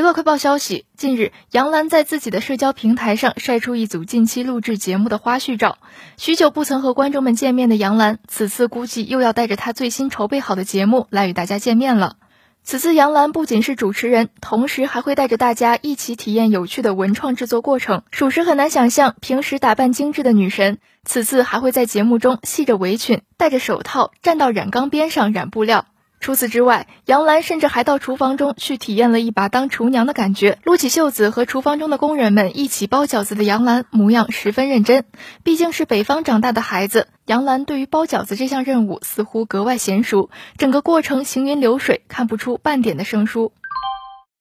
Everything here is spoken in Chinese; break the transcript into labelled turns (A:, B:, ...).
A: 娱乐快报消息，近日杨澜在自己的社交平台上晒出一组近期录制节目的花絮照。许久不曾和观众们见面的杨澜，此次估计又要带着她最新筹备好的节目来与大家见面了。此次杨澜不仅是主持人，同时还会带着大家一起体验有趣的文创制作过程。属实很难想象，平时打扮精致的女神，此次还会在节目中系着围裙，戴着手套，站到染缸边上染布料。除此之外，杨澜甚至还到厨房中去体验了一把当厨娘的感觉。撸起袖子和厨房中的工人们一起包饺子的杨澜，模样十分认真。毕竟是北方长大的孩子，杨澜对于包饺子这项任务似乎格外娴熟，整个过程行云流水，看不出半点的生疏。